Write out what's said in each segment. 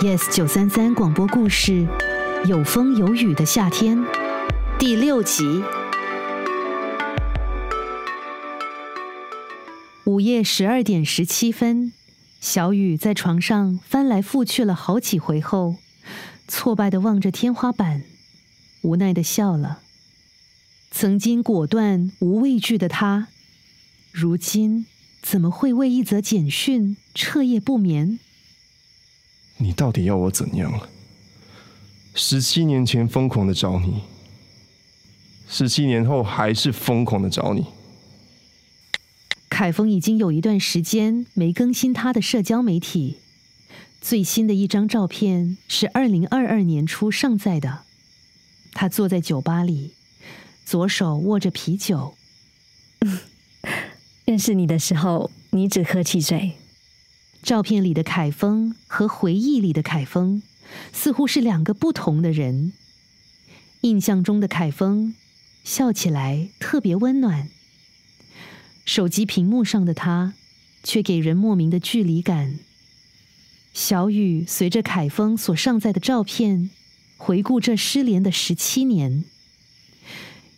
Yes 九三三广播故事，有风有雨的夏天，第六集。午夜十二点十七分，小雨在床上翻来覆去了好几回后，挫败的望着天花板，无奈的笑了。曾经果断无畏惧的他，如今怎么会为一则简讯彻夜不眠？你到底要我怎样？十七年前疯狂的找你，十七年后还是疯狂的找你。凯峰已经有一段时间没更新他的社交媒体，最新的一张照片是二零二二年初上载的，他坐在酒吧里，左手握着啤酒。认识你的时候，你只喝汽水。照片里的凯峰和回忆里的凯峰，似乎是两个不同的人。印象中的凯峰，笑起来特别温暖。手机屏幕上的他，却给人莫名的距离感。小雨随着凯峰所上载的照片，回顾这失联的十七年。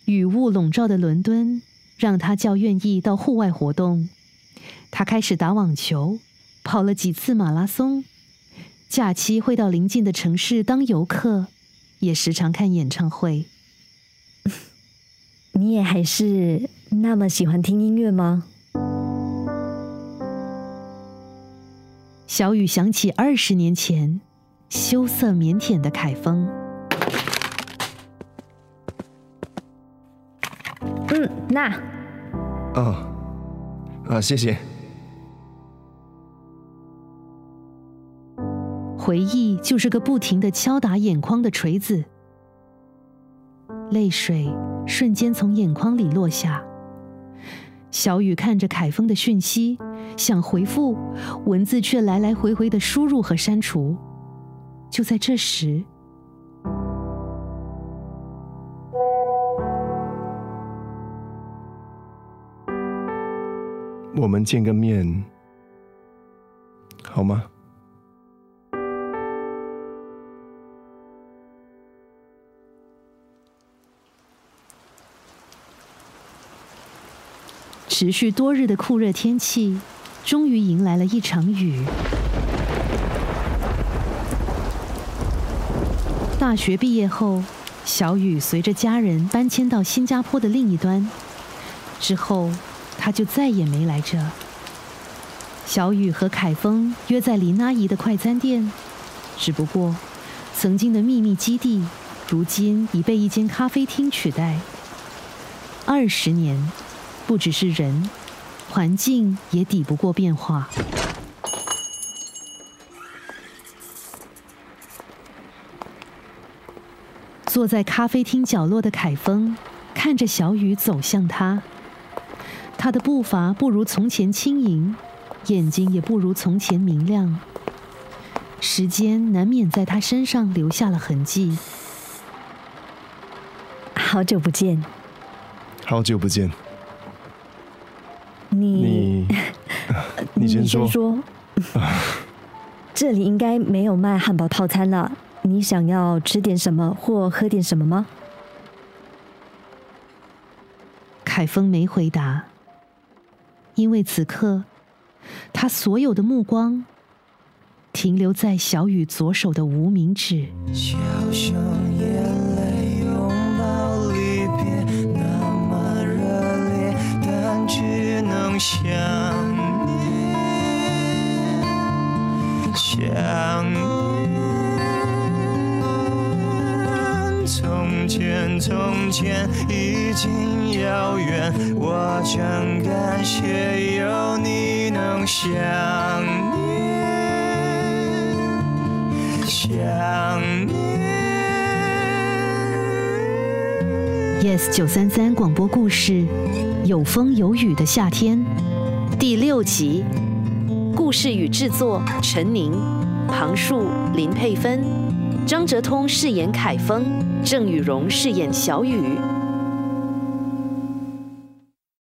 雨雾笼罩的伦敦，让他较愿意到户外活动。他开始打网球，跑了几次马拉松。假期会到邻近的城市当游客，也时常看演唱会。你也还是。那么喜欢听音乐吗？小雨想起二十年前羞涩腼腆的凯峰。嗯，那。哦，啊，谢谢。回忆就是个不停的敲打眼眶的锤子，泪水瞬间从眼眶里落下。小雨看着凯峰的讯息，想回复，文字却来来回回的输入和删除。就在这时，我们见个面好吗？持续多日的酷热天气，终于迎来了一场雨。大学毕业后，小雨随着家人搬迁到新加坡的另一端，之后他就再也没来这。小雨和凯峰约在林阿姨的快餐店，只不过曾经的秘密基地，如今已被一间咖啡厅取代。二十年。不只是人，环境也抵不过变化。坐在咖啡厅角落的凯峰，看着小雨走向他。他的步伐不如从前轻盈，眼睛也不如从前明亮。时间难免在他身上留下了痕迹。好久不见。好久不见。你，你先说。这里应该没有卖汉堡套餐了。你想要吃点什么或喝点什么吗？凯峰没回答，因为此刻他所有的目光停留在小雨左手的无名指。想念，想念，从前，从前已经遥远。我真感谢有你能想念，想念。Yes 九三三广播故事。有风有雨的夏天，第六集，故事与制作：陈宁、庞树、林佩芬，张哲通饰演凯峰，郑雨荣饰演小雨。